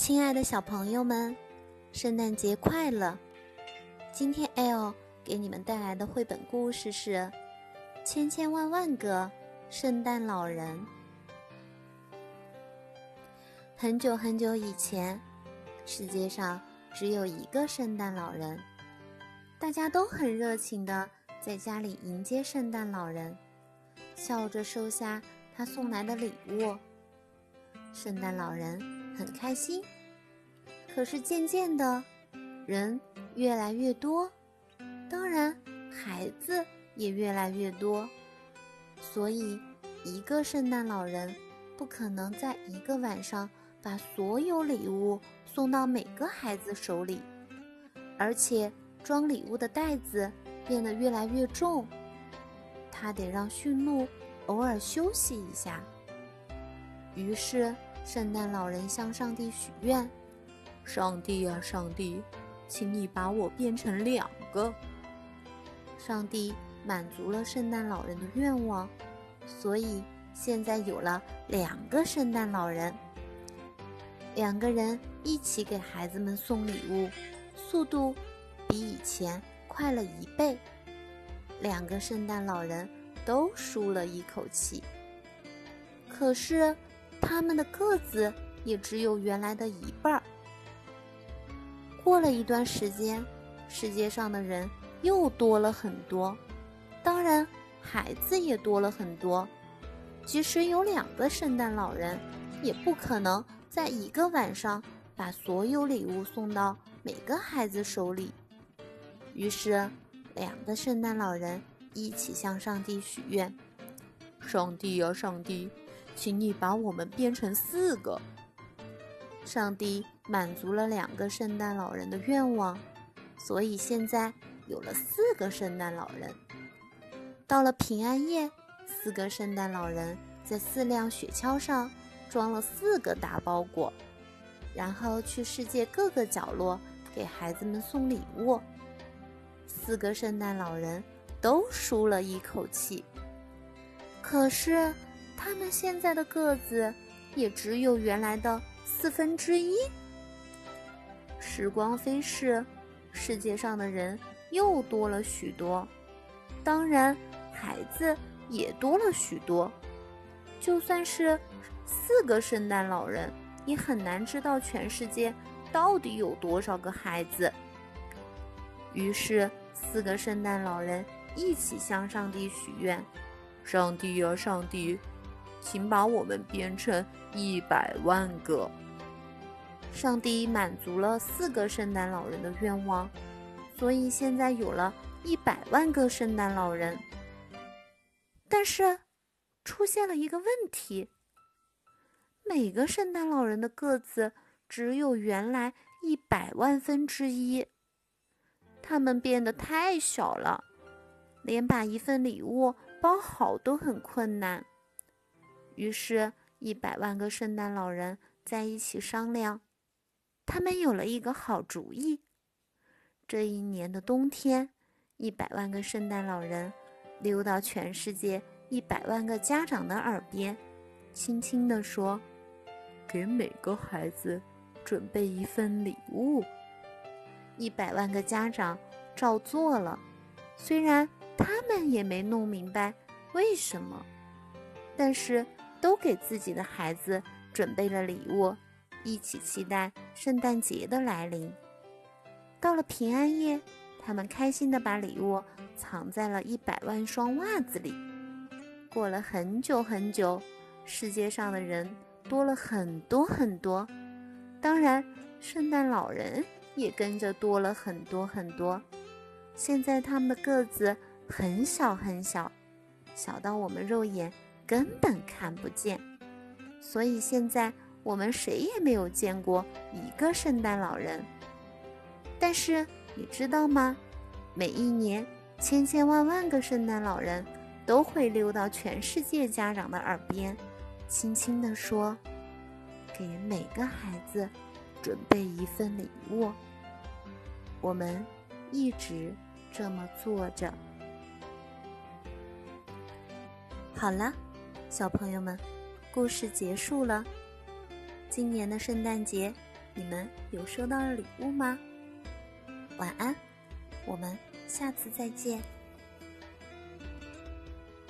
亲爱的小朋友们，圣诞节快乐！今天 L 给你们带来的绘本故事是《千千万万个圣诞老人》。很久很久以前，世界上只有一个圣诞老人，大家都很热情的在家里迎接圣诞老人，笑着收下他送来的礼物。圣诞老人很开心，可是渐渐的，人越来越多，当然孩子也越来越多，所以一个圣诞老人不可能在一个晚上把所有礼物送到每个孩子手里，而且装礼物的袋子变得越来越重，他得让驯鹿偶尔休息一下。于是，圣诞老人向上帝许愿：“上帝啊，上帝，请你把我变成两个。”上帝满足了圣诞老人的愿望，所以现在有了两个圣诞老人。两个人一起给孩子们送礼物，速度比以前快了一倍。两个圣诞老人都舒了一口气。可是。他们的个子也只有原来的一半儿。过了一段时间，世界上的人又多了很多，当然孩子也多了很多。即使有两个圣诞老人，也不可能在一个晚上把所有礼物送到每个孩子手里。于是，两个圣诞老人一起向上帝许愿：“上帝呀，上帝！”请你把我们变成四个。上帝满足了两个圣诞老人的愿望，所以现在有了四个圣诞老人。到了平安夜，四个圣诞老人在四辆雪橇上装了四个大包裹，然后去世界各个角落给孩子们送礼物。四个圣诞老人都舒了一口气，可是。他们现在的个子也只有原来的四分之一。时光飞逝，世界上的人又多了许多，当然，孩子也多了许多。就算是四个圣诞老人，也很难知道全世界到底有多少个孩子。于是，四个圣诞老人一起向上帝许愿：“上帝呀，上帝！”请把我们变成一百万个。上帝满足了四个圣诞老人的愿望，所以现在有了一百万个圣诞老人。但是，出现了一个问题：每个圣诞老人的个子只有原来一百万分之一，他们变得太小了，连把一份礼物包好都很困难。于是，一百万个圣诞老人在一起商量，他们有了一个好主意。这一年的冬天，一百万个圣诞老人溜到全世界一百万个家长的耳边，轻轻地说：“给每个孩子准备一份礼物。”一百万个家长照做了，虽然他们也没弄明白为什么，但是。都给自己的孩子准备了礼物，一起期待圣诞节的来临。到了平安夜，他们开心地把礼物藏在了一百万双袜子里。过了很久很久，世界上的人多了很多很多，当然，圣诞老人也跟着多了很多很多。现在他们的个子很小很小，小到我们肉眼。根本看不见，所以现在我们谁也没有见过一个圣诞老人。但是你知道吗？每一年，千千万万个圣诞老人都会溜到全世界家长的耳边，轻轻地说：“给每个孩子准备一份礼物。”我们一直这么做着。好了。小朋友们，故事结束了。今年的圣诞节，你们有收到礼物吗？晚安，我们下次再见。